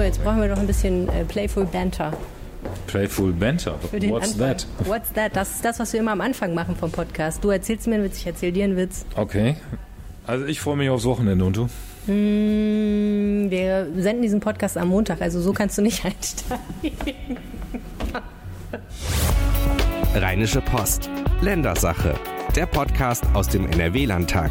So, jetzt brauchen wir noch ein bisschen äh, Playful Banter. Playful Banter. What's Anfang. that? What's that? Das ist das, was wir immer am Anfang machen vom Podcast. Du erzählst mir einen Witz, ich erzähl dir einen Witz. Okay. Also ich freue mich aufs Wochenende und du? Hm, wir senden diesen Podcast am Montag, also so kannst du nicht einsteigen. Rheinische Post. Ländersache. Der Podcast aus dem NRW-Landtag.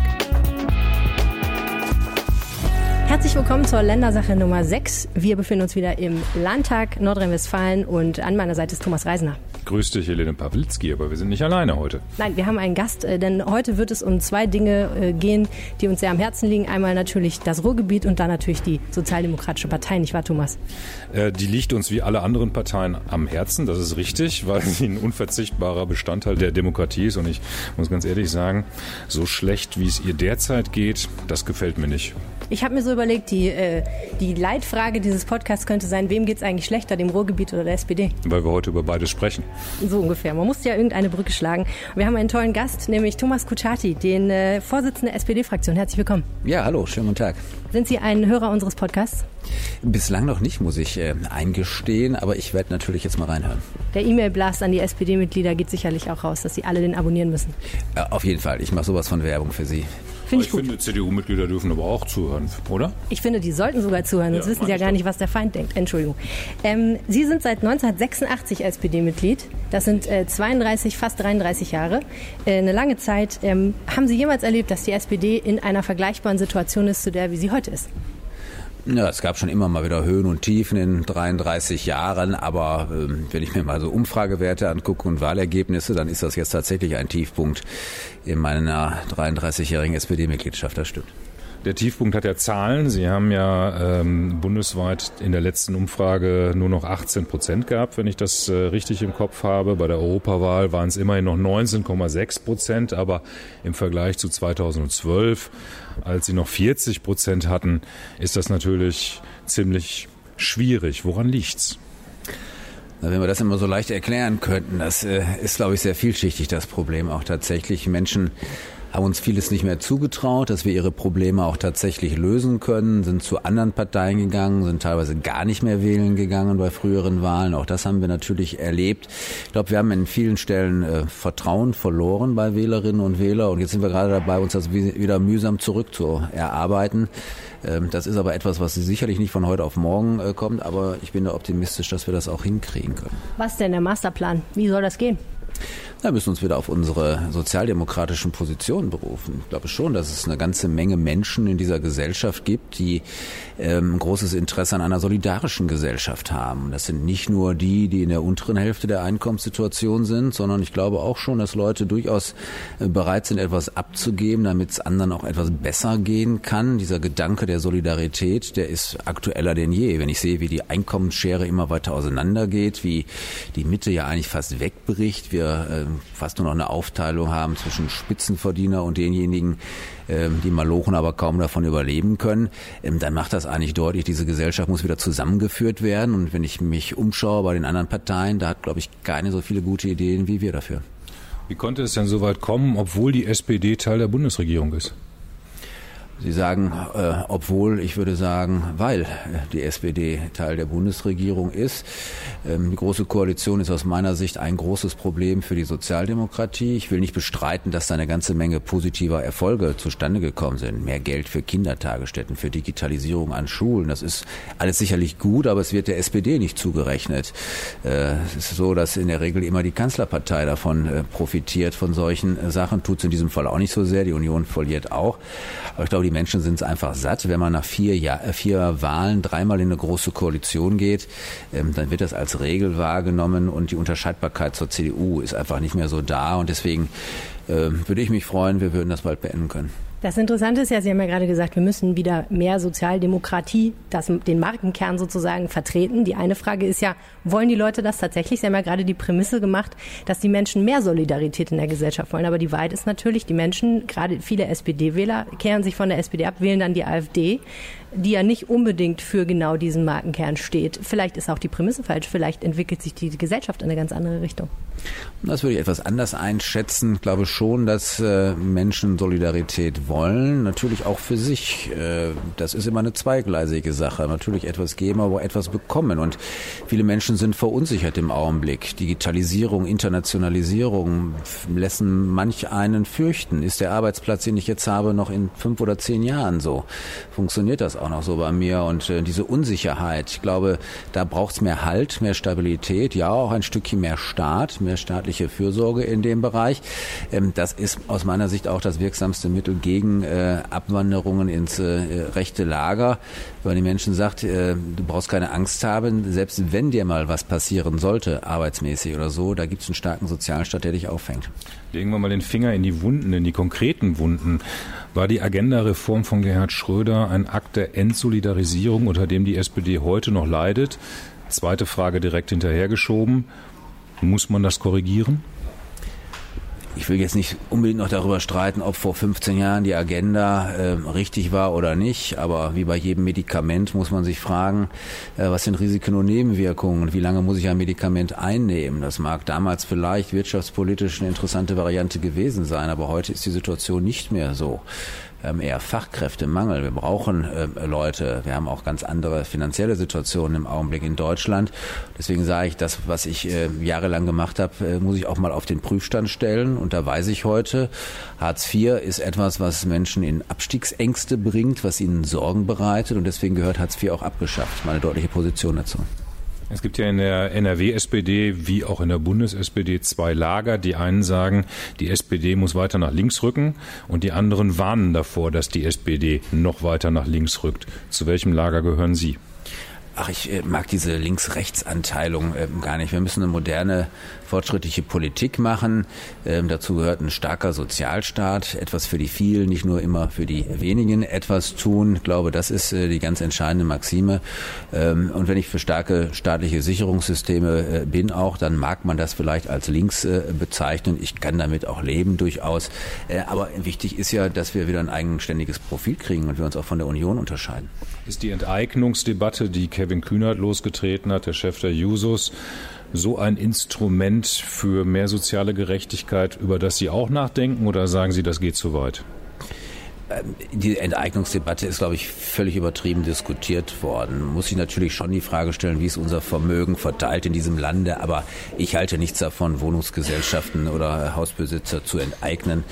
Herzlich willkommen zur Ländersache Nummer 6. Wir befinden uns wieder im Landtag Nordrhein-Westfalen und an meiner Seite ist Thomas Reisner. Grüß dich, Helene Pawlitzki, aber wir sind nicht alleine heute. Nein, wir haben einen Gast, äh, denn heute wird es um zwei Dinge äh, gehen, die uns sehr am Herzen liegen. Einmal natürlich das Ruhrgebiet und dann natürlich die Sozialdemokratische Partei, nicht wahr, Thomas? Äh, Die liegt uns wie alle anderen Parteien am Herzen, das ist richtig, weil sie ein unverzichtbarer Bestandteil der Demokratie ist. Und ich muss ganz ehrlich sagen, so schlecht wie es ihr derzeit geht, das gefällt mir nicht. Ich habe mir so überlegt, die, äh, die Leitfrage dieses Podcasts könnte sein, wem geht es eigentlich schlechter, dem Ruhrgebiet oder der SPD? Weil wir heute über beides sprechen. So ungefähr. Man musste ja irgendeine Brücke schlagen. Wir haben einen tollen Gast, nämlich Thomas Kutschaty, den äh, Vorsitzenden der SPD-Fraktion. Herzlich willkommen. Ja, hallo, schönen guten Tag. Sind Sie ein Hörer unseres Podcasts? Bislang noch nicht, muss ich äh, eingestehen, aber ich werde natürlich jetzt mal reinhören. Der E-Mail-Blast an die SPD-Mitglieder geht sicherlich auch raus, dass sie alle den abonnieren müssen. Äh, auf jeden Fall, ich mache sowas von Werbung für Sie. Finde ich ich gut. finde, CDU-Mitglieder dürfen aber auch zuhören, oder? Ich finde, die sollten sogar zuhören, sonst Ja, wissen sie ja gar nicht, was der Feind denkt. Entschuldigung. Ähm, sie sind seit 1986 SPD-Mitglied. Das sind äh, 32, fast 33 Jahre. Äh, eine lange Zeit. Ähm, haben Sie jemals erlebt, dass die SPD in einer vergleichbaren Situation ist zu der, wie sie heute ist? Ja, es gab schon immer mal wieder Höhen und Tiefen in 33 Jahren, aber ähm, wenn ich mir mal so Umfragewerte angucke und Wahlergebnisse, dann ist das jetzt tatsächlich ein Tiefpunkt in meiner 33-jährigen SPD-Mitgliedschaft, das stimmt. Der Tiefpunkt hat ja Zahlen. Sie haben ja ähm, bundesweit in der letzten Umfrage nur noch 18 Prozent gehabt, wenn ich das äh, richtig im Kopf habe. Bei der Europawahl waren es immerhin noch 19,6 Prozent, aber im Vergleich zu 2012, als sie noch 40 Prozent hatten, ist das natürlich ziemlich schwierig. Woran liegt's? Na, wenn wir das immer so leicht erklären könnten, das äh, ist, glaube ich, sehr vielschichtig, das Problem auch tatsächlich. Menschen haben uns vieles nicht mehr zugetraut, dass wir ihre Probleme auch tatsächlich lösen können, sind zu anderen Parteien gegangen, sind teilweise gar nicht mehr wählen gegangen bei früheren Wahlen. Auch das haben wir natürlich erlebt. Ich glaube, wir haben in vielen Stellen äh, Vertrauen verloren bei Wählerinnen und Wählern und jetzt sind wir gerade dabei, uns das wie- wieder mühsam zurückzuerarbeiten. Ähm, Das ist aber etwas, was sicherlich nicht von heute auf morgen äh, kommt, aber ich bin da optimistisch, dass wir das auch hinkriegen können. Was denn der Masterplan? Wie soll das gehen? Da müssen wir uns wieder auf unsere sozialdemokratischen Positionen berufen. Ich glaube schon, dass es eine ganze Menge Menschen in dieser Gesellschaft gibt, die ähm, großes Interesse an einer solidarischen Gesellschaft haben. Das sind nicht nur die, die in der unteren Hälfte der Einkommenssituation sind, sondern ich glaube auch schon, dass Leute durchaus äh, bereit sind, etwas abzugeben, damit es anderen auch etwas besser gehen kann. Dieser Gedanke der Solidarität, der ist aktueller denn je. Wenn ich sehe, wie die Einkommensschere immer weiter auseinandergeht, wie die Mitte ja eigentlich fast wegbricht, wir äh, fast nur noch eine Aufteilung haben zwischen Spitzenverdiener und denjenigen, ähm, die malochen aber kaum davon überleben können, ähm, dann macht das eigentlich deutlich, diese Gesellschaft muss wieder zusammengeführt werden. Und wenn ich mich umschaue bei den anderen Parteien, da hat, glaube ich, keine so viele gute Ideen wie wir dafür. Wie konnte es denn so weit kommen, obwohl die SPD Teil der Bundesregierung ist? Sie sagen, äh, obwohl, ich würde sagen, weil äh, die SPD Teil der Bundesregierung ist. Ähm, die Große Koalition ist aus meiner Sicht ein großes Problem für die Sozialdemokratie. Ich will nicht bestreiten, dass da eine ganze Menge positiver Erfolge zustande gekommen sind. Mehr Geld für Kindertagesstätten, für Digitalisierung an Schulen. Das ist alles sicherlich gut, aber es wird der SPD nicht zugerechnet. Äh, es ist so, dass in der Regel immer die Kanzlerpartei davon äh, profitiert, von solchen äh, Sachen. Tut es in diesem Fall auch nicht so sehr. Die Union verliert auch. Aber ich glaube, die Menschen sind es einfach satt. Wenn man nach vier, Jahr, äh, vier Wahlen dreimal in eine große Koalition geht, ähm, dann wird das als Regel wahrgenommen und die Unterscheidbarkeit zur CDU ist einfach nicht mehr so da. Und deswegen ähm, würde ich mich freuen, wir würden das bald beenden können. Das Interessante ist ja, Sie haben ja gerade gesagt, wir müssen wieder mehr Sozialdemokratie, das, den Markenkern sozusagen vertreten. Die eine Frage ist ja, wollen die Leute das tatsächlich? Sie haben ja gerade die Prämisse gemacht, dass die Menschen mehr Solidarität in der Gesellschaft wollen. Aber die Wahrheit ist natürlich, die Menschen, gerade viele SPD-Wähler, kehren sich von der SPD ab, wählen dann die AfD. Die ja nicht unbedingt für genau diesen Markenkern steht. Vielleicht ist auch die Prämisse falsch, vielleicht entwickelt sich die Gesellschaft in eine ganz andere Richtung. Das würde ich etwas anders einschätzen. Ich glaube schon, dass äh, Menschen Solidarität wollen, natürlich auch für sich. Äh, das ist immer eine zweigleisige Sache. Natürlich etwas geben, aber etwas bekommen. Und viele Menschen sind verunsichert im Augenblick. Digitalisierung, Internationalisierung lassen manch einen fürchten. Ist der Arbeitsplatz, den ich jetzt habe, noch in fünf oder zehn Jahren so? Funktioniert das auch noch so bei mir? Und äh, diese Unsicherheit, ich glaube, da braucht es mehr Halt, mehr Stabilität, ja auch ein Stückchen mehr Staat, mehr staatliche Fürsorge in dem Bereich. Ähm, das ist aus meiner Sicht auch das wirksamste Mittel gegen äh, Abwanderungen ins äh, rechte Lager, weil die Menschen sagt, du brauchst keine Angst haben, selbst wenn dir mal was passieren sollte, arbeitsmäßig oder so, da gibt es einen starken Sozialstaat, der dich auffängt. Legen wir mal den Finger in die Wunden, in die konkreten Wunden. War die Agenda-Reform von Gerhard Schröder ein Akt der Entsolidarisierung, unter dem die SPD heute noch leidet? Zweite Frage direkt hinterhergeschoben. Muss man das korrigieren? Ich will jetzt nicht unbedingt noch darüber streiten, ob vor 15 Jahren die Agenda äh, richtig war oder nicht, aber wie bei jedem Medikament muss man sich fragen, äh, was sind Risiken und Nebenwirkungen und wie lange muss ich ein Medikament einnehmen? Das mag damals vielleicht wirtschaftspolitisch eine interessante Variante gewesen sein, aber heute ist die Situation nicht mehr so eher Fachkräftemangel. Wir brauchen äh, Leute. Wir haben auch ganz andere finanzielle Situationen im Augenblick in Deutschland. Deswegen sage ich, das, was ich äh, jahrelang gemacht habe, äh, muss ich auch mal auf den Prüfstand stellen. Und da weiß ich heute, Hartz IV ist etwas, was Menschen in Abstiegsängste bringt, was ihnen Sorgen bereitet. Und deswegen gehört Hartz IV auch abgeschafft. Meine deutliche Position dazu. Es gibt ja in der NRW-SPD wie auch in der Bundes-SPD zwei Lager. Die einen sagen, die SPD muss weiter nach links rücken und die anderen warnen davor, dass die SPD noch weiter nach links rückt. Zu welchem Lager gehören Sie? Ach, ich äh, mag diese Links-Rechts-Anteilung äh, gar nicht. Wir müssen eine moderne, fortschrittliche Politik machen. Ähm, dazu gehört ein starker Sozialstaat, etwas für die vielen, nicht nur immer für die wenigen etwas tun. Ich glaube, das ist äh, die ganz entscheidende Maxime. Ähm, und wenn ich für starke staatliche Sicherungssysteme äh, bin auch, dann mag man das vielleicht als links äh, bezeichnen. Ich kann damit auch leben durchaus. Äh, aber wichtig ist ja, dass wir wieder ein eigenständiges Profil kriegen und wir uns auch von der Union unterscheiden. Ist die Enteignungsdebatte, die Kevin Kühnert losgetreten hat, der Chef der Jusos, so ein Instrument für mehr soziale Gerechtigkeit, über das Sie auch nachdenken oder sagen Sie, das geht zu weit? Ähm, die Enteignungsdebatte ist, glaube ich, völlig übertrieben diskutiert worden. Muss ich natürlich schon die Frage stellen, wie ist unser Vermögen verteilt in diesem Lande. Aber ich halte nichts davon, Wohnungsgesellschaften oder Hausbesitzer zu enteignen.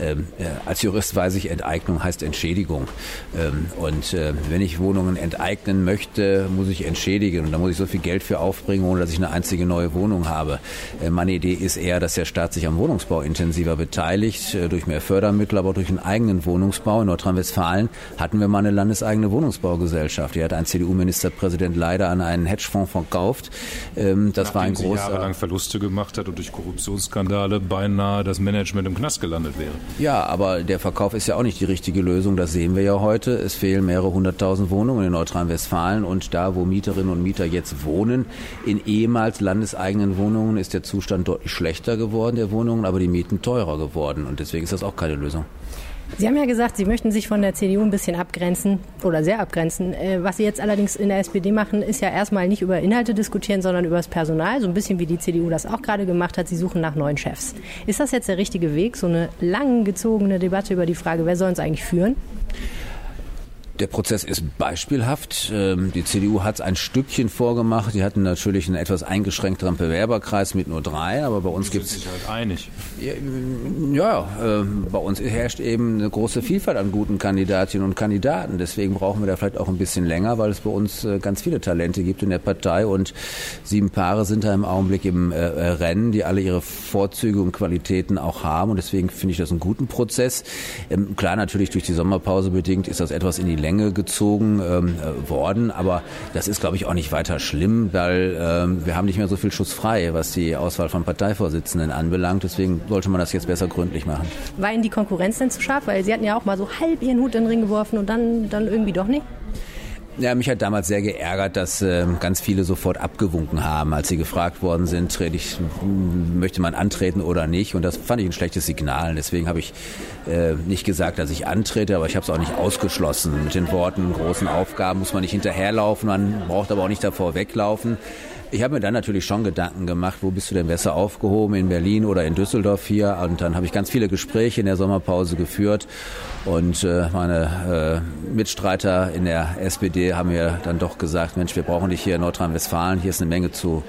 Ähm, äh, als Jurist weiß ich, Enteignung heißt Entschädigung. Ähm, und äh, wenn ich Wohnungen enteignen möchte, muss ich entschädigen. Und da muss ich so viel Geld für aufbringen, ohne dass ich eine einzige neue Wohnung habe. Äh, meine Idee ist eher, dass der Staat sich am Wohnungsbau intensiver beteiligt, äh, durch mehr Fördermittel, aber auch durch einen eigenen Wohnungsbau. In Nordrhein-Westfalen hatten wir mal eine landeseigene Wohnungsbaugesellschaft. Die hat ein CDU-Ministerpräsident leider an einen Hedgefonds verkauft. Ähm, das Nachdem war ein großer... jahrelang Verluste gemacht hat und durch Korruptionsskandale beinahe das Management im Knast gelandet wäre. Ja, aber der Verkauf ist ja auch nicht die richtige Lösung. Das sehen wir ja heute. Es fehlen mehrere hunderttausend Wohnungen in Nordrhein-Westfalen und da, wo Mieterinnen und Mieter jetzt wohnen, in ehemals landeseigenen Wohnungen ist der Zustand deutlich schlechter geworden der Wohnungen, aber die Mieten teurer geworden und deswegen ist das auch keine Lösung. Sie haben ja gesagt, Sie möchten sich von der CDU ein bisschen abgrenzen oder sehr abgrenzen. Äh, was Sie jetzt allerdings in der SPD machen, ist ja erstmal nicht über Inhalte diskutieren, sondern über das Personal, so ein bisschen wie die CDU das auch gerade gemacht hat. Sie suchen nach neuen Chefs. Ist das jetzt der richtige Weg, so eine lang gezogene Debatte über die Frage, wer soll uns eigentlich führen? Der Prozess ist beispielhaft. Ähm, die CDU hat es ein Stückchen vorgemacht. Die hatten natürlich einen etwas eingeschränkteren Bewerberkreis mit nur drei, aber bei uns gibt es. halt einig. Ja, ja ähm, bei uns herrscht eben eine große Vielfalt an guten Kandidatinnen und Kandidaten. Deswegen brauchen wir da vielleicht auch ein bisschen länger, weil es bei uns äh, ganz viele Talente gibt in der Partei und sieben Paare sind da im Augenblick im äh, äh, Rennen, die alle ihre Vorzüge und Qualitäten auch haben. Und deswegen finde ich das einen guten Prozess. Ähm, klar, natürlich durch die Sommerpause bedingt ist das etwas in die Länge Länge gezogen ähm, äh, worden. Aber das ist, glaube ich, auch nicht weiter schlimm, weil ähm, wir haben nicht mehr so viel Schuss frei, was die Auswahl von Parteivorsitzenden anbelangt. Deswegen sollte man das jetzt besser gründlich machen. War Ihnen die Konkurrenz denn zu scharf? Weil Sie hatten ja auch mal so halb Ihren Hut in den Ring geworfen und dann, dann irgendwie doch nicht? Ja, mich hat damals sehr geärgert, dass äh, ganz viele sofort abgewunken haben, als sie gefragt worden sind, trete ich, möchte man antreten oder nicht. Und das fand ich ein schlechtes Signal. Deswegen habe ich äh, nicht gesagt, dass ich antrete, aber ich habe es auch nicht ausgeschlossen. Mit den Worten, großen Aufgaben muss man nicht hinterherlaufen, man braucht aber auch nicht davor weglaufen. Ich habe mir dann natürlich schon Gedanken gemacht, wo bist du denn besser aufgehoben, in Berlin oder in Düsseldorf hier? Und dann habe ich ganz viele Gespräche in der Sommerpause geführt. Und äh, meine äh, Mitstreiter in der SPD haben mir dann doch gesagt, Mensch, wir brauchen dich hier in Nordrhein-Westfalen. Hier ist eine Menge zu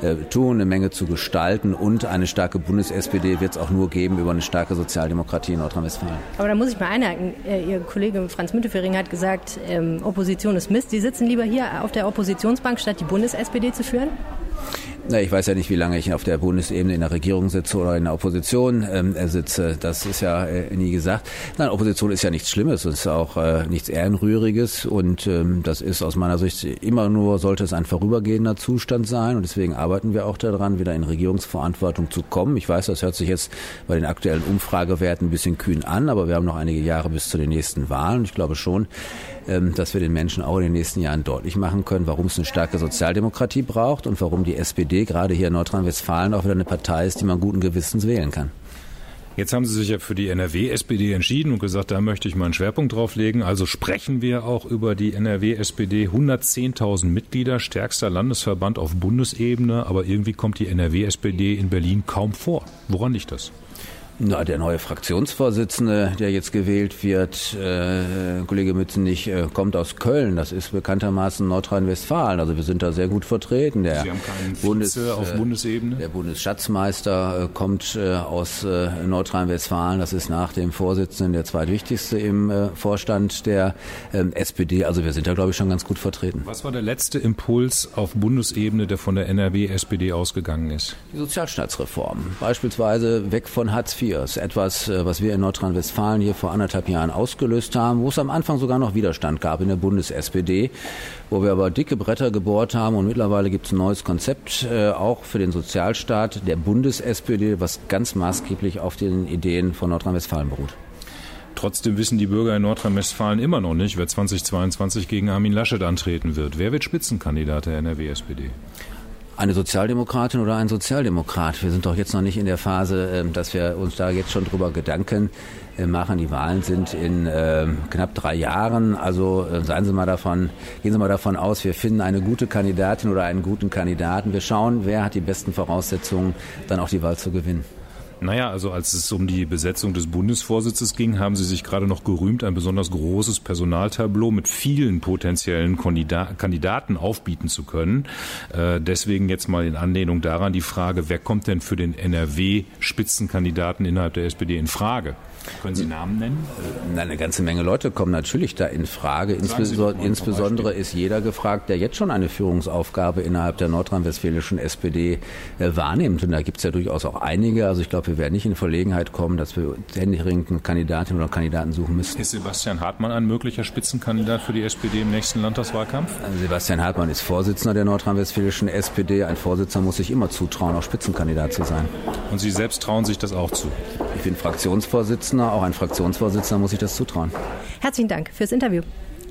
äh, tun, eine Menge zu gestalten. Und eine starke Bundes-SPD wird es auch nur geben über eine starke Sozialdemokratie in Nordrhein-Westfalen. Aber da muss ich mal einhaken. Ihr Kollege Franz Müntefering hat gesagt, ähm, Opposition ist Mist. Sie sitzen lieber hier auf der Oppositionsbank, statt die Bundes-SPD zu führen? Na, ich weiß ja nicht, wie lange ich auf der Bundesebene in der Regierung sitze oder in der Opposition ähm, sitze. Das ist ja äh, nie gesagt. Nein, Opposition ist ja nichts Schlimmes, es ist auch äh, nichts Ehrenrühriges und ähm, das ist aus meiner Sicht immer nur, sollte es ein vorübergehender Zustand sein und deswegen arbeiten wir auch daran, wieder in Regierungsverantwortung zu kommen. Ich weiß, das hört sich jetzt bei den aktuellen Umfragewerten ein bisschen kühn an, aber wir haben noch einige Jahre bis zu den nächsten Wahlen ich glaube schon, ähm, dass wir den Menschen auch in den nächsten Jahren deutlich machen können, warum es eine starke Sozialdemokratie braucht und warum die Gerade hier in Nordrhein-Westfalen auch wieder eine Partei ist, die man guten Gewissens wählen kann. Jetzt haben Sie sich ja für die NRW-SPD entschieden und gesagt, da möchte ich mal einen Schwerpunkt drauf legen. Also sprechen wir auch über die NRW-SPD. 110.000 Mitglieder, stärkster Landesverband auf Bundesebene, aber irgendwie kommt die NRW-SPD in Berlin kaum vor. Woran liegt das? Na, der neue Fraktionsvorsitzende, der jetzt gewählt wird, äh, Kollege Mützenich, äh, kommt aus Köln. Das ist bekanntermaßen Nordrhein-Westfalen. Also wir sind da sehr gut vertreten. Der Sie haben keinen Bundes, auf äh, Bundesebene? Der Bundesschatzmeister äh, kommt äh, aus äh, Nordrhein-Westfalen. Das ist nach dem Vorsitzenden der zweitwichtigste im äh, Vorstand der äh, SPD. Also wir sind da, glaube ich, schon ganz gut vertreten. Was war der letzte Impuls auf Bundesebene, der von der NRW-SPD ausgegangen ist? Die Sozialstaatsreform. Beispielsweise weg von Hartz IV Ist etwas, äh, was wir in Nordrhein-Westfalen hier vor anderthalb Jahren ausgelöst haben, wo es am Anfang sogar noch Widerstand gab in der Bundes-SPD, wo wir aber dicke Bretter gebohrt haben und mittlerweile gibt es ein neues Konzept, äh, auch für den Sozialstaat der Bundes-SPD, was ganz maßgeblich auf den Ideen von Nordrhein-Westfalen beruht. Trotzdem wissen die Bürger in Nordrhein-Westfalen immer noch nicht, wer 2022 gegen Armin Laschet antreten wird. Wer wird Spitzenkandidat der NRW-SPD? Eine Sozialdemokratin oder ein Sozialdemokrat. Wir sind doch jetzt noch nicht in der Phase, ähm, dass wir uns da jetzt schon drüber Gedanken äh, machen. Die Wahlen sind in äh, knapp drei Jahren. Also äh, seien Sie mal davon, gehen Sie mal davon aus, wir finden eine gute Kandidatin oder einen guten Kandidaten. Wir schauen, wer hat die besten Voraussetzungen, dann auch die Wahl zu gewinnen. Naja, also als es um die Besetzung des Bundesvorsitzes ging, haben Sie sich gerade noch gerühmt, ein besonders großes Personaltableau mit vielen potenziellen Kandidaten aufbieten zu können. Äh, deswegen jetzt mal in Anlehnung daran die Frage, wer kommt denn für den NRW-Spitzenkandidaten innerhalb der SPD in Frage? Können Sie Namen nennen? Na, eine ganze Menge Leute kommen natürlich da in Frage. Insbesondere, insbesondere ist jeder gefragt, der jetzt schon eine Führungsaufgabe innerhalb der nordrhein-westfälischen SPD äh, wahrnimmt. Und da gibt es ja durchaus auch einige. Also ich glaube, wir werden nicht in Verlegenheit kommen, dass wir händeringend Kandidatinnen oder Kandidaten suchen müssen. Ist Sebastian Hartmann ein möglicher Spitzenkandidat für die SPD im nächsten Landtagswahlkampf? Also Sebastian Hartmann ist Vorsitzender der nordrhein-westfälischen SPD. Ein Vorsitzender muss sich immer zutrauen, auch Spitzenkandidat zu sein. Und Sie selbst trauen sich das auch zu? Ich bin Fraktionsvorsitzender, auch ein Fraktionsvorsitzender muss sich das zutrauen. Herzlichen Dank fürs Interview.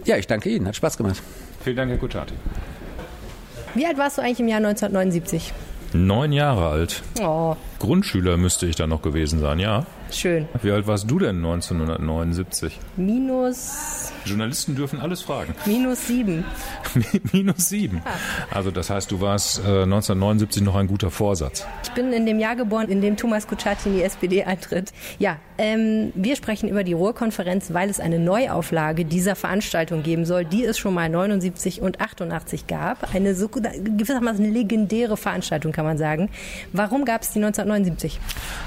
Ja, ich danke Ihnen, hat Spaß gemacht. Vielen Dank, Herr Kutschaty. Wie alt warst du eigentlich im Jahr 1979? Neun Jahre alt. Oh. Grundschüler müsste ich dann noch gewesen sein, ja. Schön. Wie alt warst du denn 1979? Minus. Journalisten dürfen alles fragen. Minus sieben. Minus sieben. Also das heißt, du warst äh, 1979 noch ein guter Vorsatz. Ich bin in dem Jahr geboren, in dem Thomas Kutschaty in die SPD eintritt. Ja, ähm, wir sprechen über die Ruhrkonferenz, weil es eine Neuauflage dieser Veranstaltung geben soll, die es schon mal 79 und 88 gab. Eine so gewissermaßen legendäre Veranstaltung, kann man sagen. Warum gab es die 1979?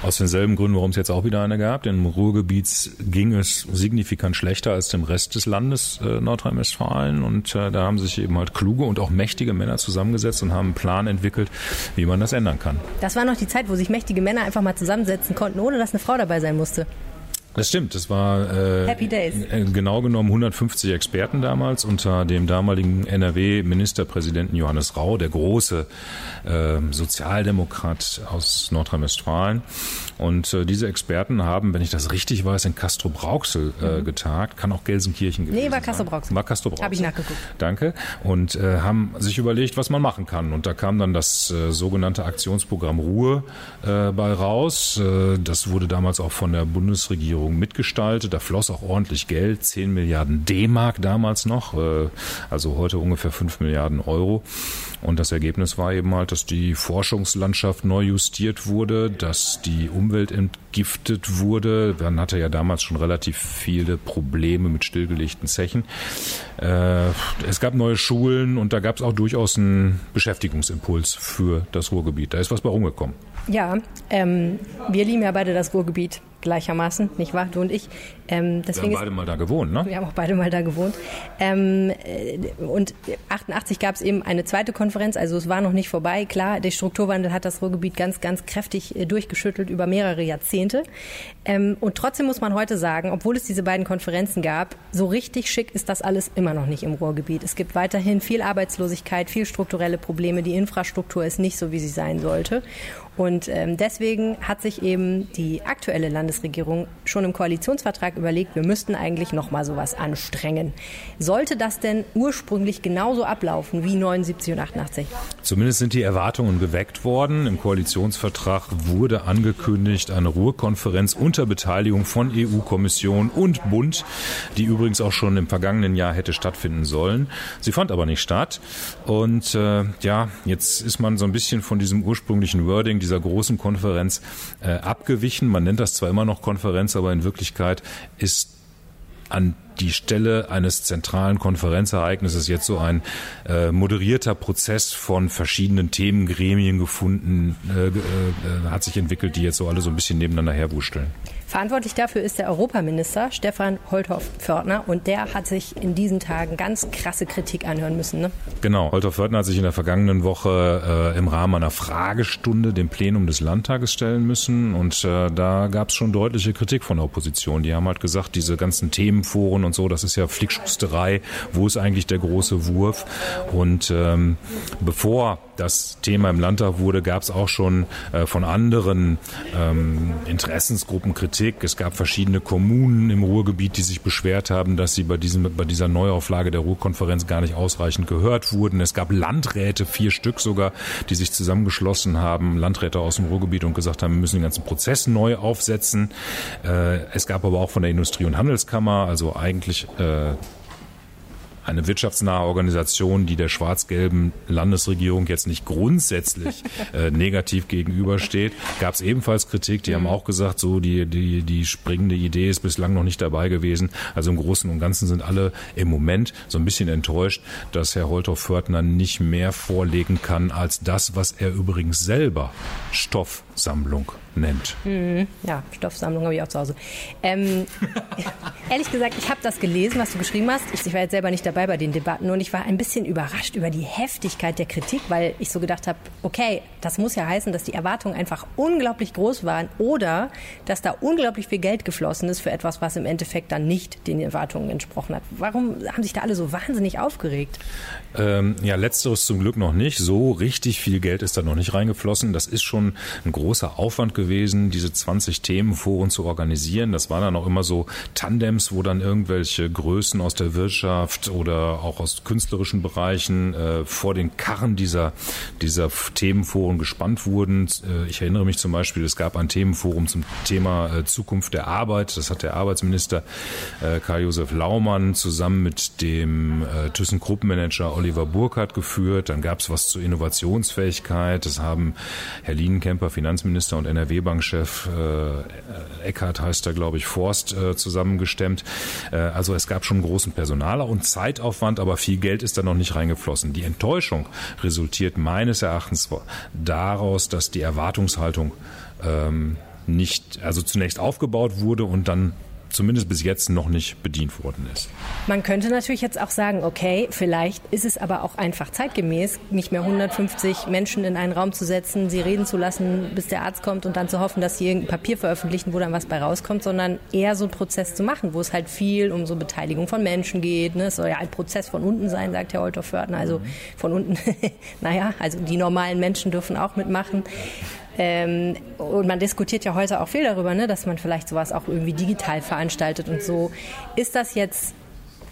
Aus denselben Gründen, warum es jetzt auch wieder eine gab. Im Ruhrgebiet ging es signifikant schlechter als dem Rest des Landes äh, Nordrhein-Westfalen. Und äh, da haben sich eben halt kluge und auch mächtige Männer zusammengesetzt und haben einen Plan entwickelt, wie man das ändern kann. Das war noch die Zeit, wo sich mächtige Männer einfach mal zusammensetzen konnten, ohne dass eine Frau dabei sein musste. Das stimmt, das war äh, Happy Days. Äh, genau genommen 150 Experten damals unter dem damaligen NRW-Ministerpräsidenten Johannes Rau, der große äh, Sozialdemokrat aus Nordrhein-Westfalen. Und äh, diese Experten haben, wenn ich das richtig weiß, in Castro Brauxel äh, mhm. getagt, kann auch Gelsenkirchen gewesen Nee, war Castro Brauxel. War Castro Brauxel. Habe ich nachgeguckt. Danke. Und äh, haben sich überlegt, was man machen kann. Und da kam dann das äh, sogenannte Aktionsprogramm Ruhe äh, bei raus. Äh, das wurde damals auch von der Bundesregierung mitgestaltet. Da floss auch ordentlich Geld, 10 Milliarden D-Mark damals noch, äh, also heute ungefähr 5 Milliarden Euro. Und das Ergebnis war eben halt, dass die Forschungslandschaft neu justiert wurde, dass die Umwelt entgiftet wurde. Man hatte ja damals schon relativ viele Probleme mit stillgelegten Zechen. Äh, es gab neue Schulen und da gab es auch durchaus einen Beschäftigungsimpuls für das Ruhrgebiet. Da ist was bei rumgekommen. Ja, ähm, wir lieben ja beide das Ruhrgebiet gleichermaßen, nicht wahr? Du und ich. Ähm, wir haben beide mal da gewohnt, ne? Wir haben auch beide mal da gewohnt. Ähm, äh, und 88 gab es eben eine zweite Konferenz, also es war noch nicht vorbei. Klar, der Strukturwandel hat das Ruhrgebiet ganz, ganz kräftig äh, durchgeschüttelt über mehrere Jahrzehnte. Ähm, und trotzdem muss man heute sagen, obwohl es diese beiden Konferenzen gab, so richtig schick ist das alles immer noch nicht im Ruhrgebiet. Es gibt weiterhin viel Arbeitslosigkeit, viel strukturelle Probleme. Die Infrastruktur ist nicht so, wie sie sein sollte. Und ähm, deswegen hat sich eben die aktuelle Landesregierung schon im Koalitionsvertrag überlegt, wir müssten eigentlich noch mal sowas anstrengen. Sollte das denn ursprünglich genauso ablaufen wie 79 und 88? Zumindest sind die Erwartungen geweckt worden. Im Koalitionsvertrag wurde angekündigt eine Ruhrkonferenz unter Beteiligung von EU-Kommission und Bund, die übrigens auch schon im vergangenen Jahr hätte stattfinden sollen. Sie fand aber nicht statt. Und äh, ja, jetzt ist man so ein bisschen von diesem ursprünglichen Wording, dieser großen Konferenz äh, abgewichen. Man nennt das zwar immer noch Konferenz, aber in Wirklichkeit ist an die Stelle eines zentralen Konferenzereignisses jetzt so ein äh, moderierter Prozess von verschiedenen Themengremien gefunden, äh, äh, äh hat sich entwickelt, die jetzt so alle so ein bisschen nebeneinander herwursteln. Verantwortlich dafür ist der Europaminister Stefan Holthoff-Fördner und der hat sich in diesen Tagen ganz krasse Kritik anhören müssen. Ne? Genau, Holthoff-Fördner hat sich in der vergangenen Woche äh, im Rahmen einer Fragestunde dem Plenum des Landtages stellen müssen und äh, da gab es schon deutliche Kritik von der Opposition. Die haben halt gesagt, diese ganzen Themenforen und so, das ist ja Flickschusterei. Wo ist eigentlich der große Wurf? Und ähm, bevor das Thema im Landtag wurde, gab es auch schon äh, von anderen ähm, Interessensgruppen Kritik. Es gab verschiedene Kommunen im Ruhrgebiet, die sich beschwert haben, dass sie bei, diesem, bei dieser Neuauflage der Ruhrkonferenz gar nicht ausreichend gehört wurden. Es gab Landräte, vier Stück sogar, die sich zusammengeschlossen haben, Landräte aus dem Ruhrgebiet und gesagt haben, wir müssen den ganzen Prozess neu aufsetzen. Äh, es gab aber auch von der Industrie- und Handelskammer, also eigentlich äh, eine wirtschaftsnahe Organisation, die der schwarz-gelben Landesregierung jetzt nicht grundsätzlich äh, negativ gegenübersteht, gab es ebenfalls Kritik. Die haben mhm. auch gesagt, so die, die, die springende Idee ist bislang noch nicht dabei gewesen. Also im Großen und Ganzen sind alle im Moment so ein bisschen enttäuscht, dass Herr Holthoff-Fördner nicht mehr vorlegen kann als das, was er übrigens selber Stoffsammlung nennt. Mhm. Ja, Stoffsammlung habe ich auch zu Hause. Ähm, ehrlich gesagt, ich habe das gelesen, was du geschrieben hast. Ich, ich, war jetzt selber nicht dabei bei den Debatten und ich war ein bisschen überrascht über die Heftigkeit der Kritik, weil ich so gedacht habe, okay, das muss ja heißen, dass die Erwartungen einfach unglaublich groß waren oder dass da unglaublich viel Geld geflossen ist für etwas, was im Endeffekt dann nicht den Erwartungen entsprochen hat. Warum haben sich da alle so wahnsinnig aufgeregt? Ähm, ja, letzteres zum Glück noch nicht. So richtig viel Geld ist da noch nicht reingeflossen. Das ist schon ein großer Aufwand gewesen, diese 20 Themenforen zu organisieren. Das waren dann auch immer so Tandems, wo dann irgendwelche Größen aus der Wirtschaft oder auch aus künstlerischen Bereichen äh, vor den Karren dieser, dieser Themenforen gespannt wurden. Äh, ich erinnere mich zum Beispiel, es gab ein Themenforum zum Thema äh, Zukunft der Arbeit. Das hat der Arbeitsminister äh, Karl-Josef Laumann zusammen mit dem ThyssenKrupp-Manager Oliver Burkhardt geführt. Dann gab es was zur Innovationsfähigkeit. Das haben Herr Lienenkemper, Finanzminister und NRW-Bankchef äh, Eckhard heißt er, glaube ich, Forst äh, zusammengestemmt. Äh, also es gab schon großen Personaler und Zeitaufwand, aber viel Geld ist da noch nicht reingeflossen. Die Enttäuschung resultiert meines Erachtens daraus, dass die Erwartungshaltung ähm, nicht, also zunächst aufgebaut wurde und dann zumindest bis jetzt noch nicht bedient worden ist. Man könnte natürlich jetzt auch sagen, okay, vielleicht ist es aber auch einfach zeitgemäß, nicht mehr 150 Menschen in einen Raum zu setzen, sie reden zu lassen, bis der Arzt kommt und dann zu hoffen, dass sie irgendein Papier veröffentlichen, wo dann was bei rauskommt, sondern eher so einen Prozess zu machen, wo es halt viel um so Beteiligung von Menschen geht. Ne? Es soll ja ein Prozess von unten sein, sagt Herr Holter-Fördner. Also von unten, naja, also die normalen Menschen dürfen auch mitmachen. Ähm, und man diskutiert ja heute auch viel darüber, ne, dass man vielleicht sowas auch irgendwie digital veranstaltet und so. Ist das jetzt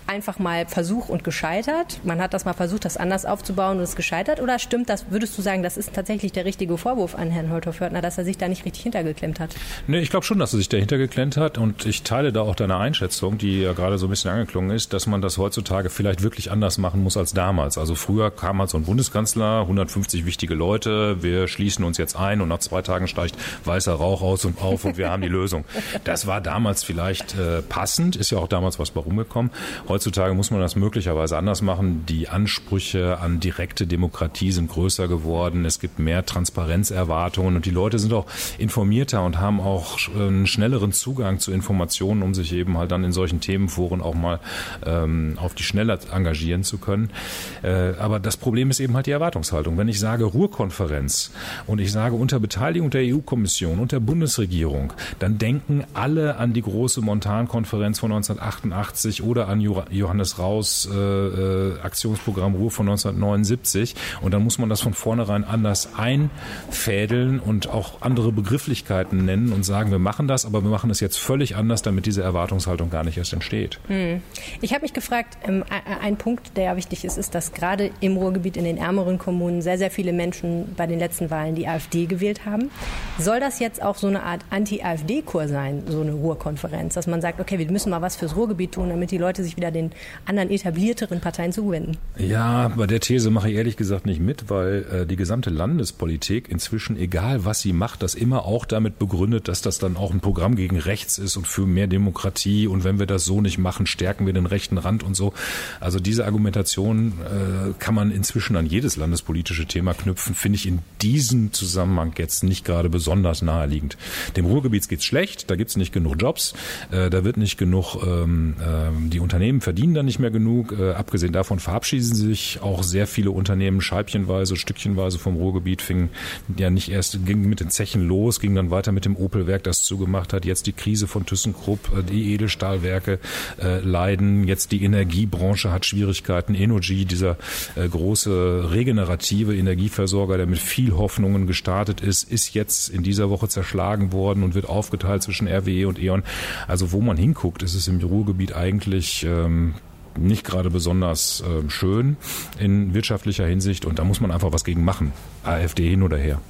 einfach mal Versuch und gescheitert? Man hat das mal versucht, das anders aufzubauen und ist gescheitert? Oder stimmt das, würdest du sagen, das ist tatsächlich der richtige Vorwurf an Herrn Holter-Fördner, dass er sich da nicht richtig hintergeklemmt hat? Nee, ich glaube schon, dass er sich dahinter geklemmt hat und ich teile da auch deine Einschätzung, die ja gerade so ein bisschen angeklungen ist, dass man das heutzutage vielleicht wirklich anders machen muss als damals. Also früher kam halt so ein Bundeskanzler, 150 wichtige Leute, wir schließen uns jetzt ein und nach zwei Tagen steigt weißer Rauch aus und auf und wir haben die Lösung. Das war damals vielleicht äh, passend, ist ja auch damals was bei rumgekommen. Heutzutage muss man das möglicherweise anders machen. Die Ansprüche an direkte Demokratie sind größer geworden. Es gibt mehr Transparenzerwartungen und die Leute sind auch informierter und haben auch einen schnelleren Zugang zu Informationen, um sich eben halt dann in solchen Themenforen auch mal ähm, auf die Schnelle engagieren zu können. Äh, aber das Problem ist eben halt die Erwartungshaltung. Wenn ich sage Ruhrkonferenz und ich sage unter Beteiligung der EU-Kommission und der Bundesregierung, dann denken alle an die große Montankonferenz von 1988 oder an Johannes Raus äh, äh, Aktionsprogramm Ruhe von 1979. Und dann muss man das von vornherein anders einfädeln und auch andere Begrifflichkeiten nennen und sagen, wir machen das, aber wir machen es jetzt völlig anders, damit diese Erwartungshaltung gar nicht erst entsteht. Hm. Ich habe mich gefragt, ähm, ein Punkt, der wichtig ist, ist, dass gerade im Ruhrgebiet in den ärmeren Kommunen sehr, sehr viele Menschen bei den letzten Wahlen die AfD gewählt haben. Soll das jetzt auch so eine Art Anti-AfD-Kur sein, so eine Ruhrkonferenz, dass man sagt, okay, wir müssen mal was fürs Ruhrgebiet tun, damit die Leute sich wieder den anderen etablierteren Parteien zuwenden. Ja, bei der These mache ich ehrlich gesagt nicht mit, weil äh, die gesamte Landespolitik inzwischen, egal was sie macht, das immer auch damit begründet, dass das dann auch ein Programm gegen rechts ist und für mehr Demokratie und wenn wir das so nicht machen, stärken wir den rechten Rand und so. Also diese Argumentation äh, kann man inzwischen an jedes landespolitische Thema knüpfen, finde ich in diesem Zusammenhang jetzt nicht gerade besonders naheliegend. Dem Ruhrgebiet geht's schlecht, da gibt's nicht genug Jobs, äh, da wird nicht genug ähm, äh, die Unternehmen verdienen dann nicht mehr genug. Äh, abgesehen davon verabschieden sich auch sehr viele Unternehmen scheibchenweise, stückchenweise vom Ruhrgebiet, fingen ja nicht erst, ging mit den Zechen los, ging dann weiter mit dem Opelwerk, das zugemacht hat. Jetzt die Krise von ThyssenKrupp, äh, die Edelstahlwerke äh, leiden. Jetzt die Energiebranche hat Schwierigkeiten. Energy, dieser äh, große regenerative Energieversorger, der mit viel Hoffnungen gestartet ist, ist jetzt in dieser Woche zerschlagen worden und wird aufgeteilt zwischen RWE und E.ON. Also wo man hinguckt, ist es im Ruhrgebiet eigentlich ähm, ähm, nicht gerade besonders äh, schön in wirtschaftlicher Hinsicht und da muss man einfach was gegen machen. AfD hin oder her.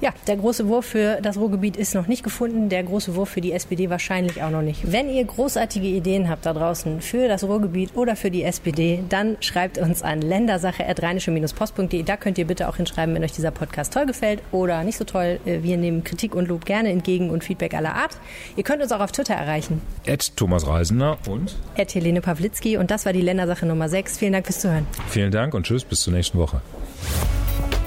Ja, der große Wurf für das Ruhrgebiet ist noch nicht gefunden, der große Wurf für die SPD wahrscheinlich auch noch nicht. Wenn ihr großartige Ideen habt da draußen für das Ruhrgebiet oder für die SPD, dann schreibt uns an ländersache.rheinische-post.de. Da könnt ihr bitte auch hinschreiben, wenn euch dieser Podcast toll gefällt oder nicht so toll. Äh, wir nehmen Kritik und Lob gerne entgegen und Feedback aller Art. Ihr könnt uns auch auf Twitter erreichen. Ed Thomas Reisender und Ed Helene Pawlitzki. Und das war die Ländersache Nummer 6. Vielen Dank fürs Zuhören. Vielen Dank und tschüss, bis zur nächsten Woche.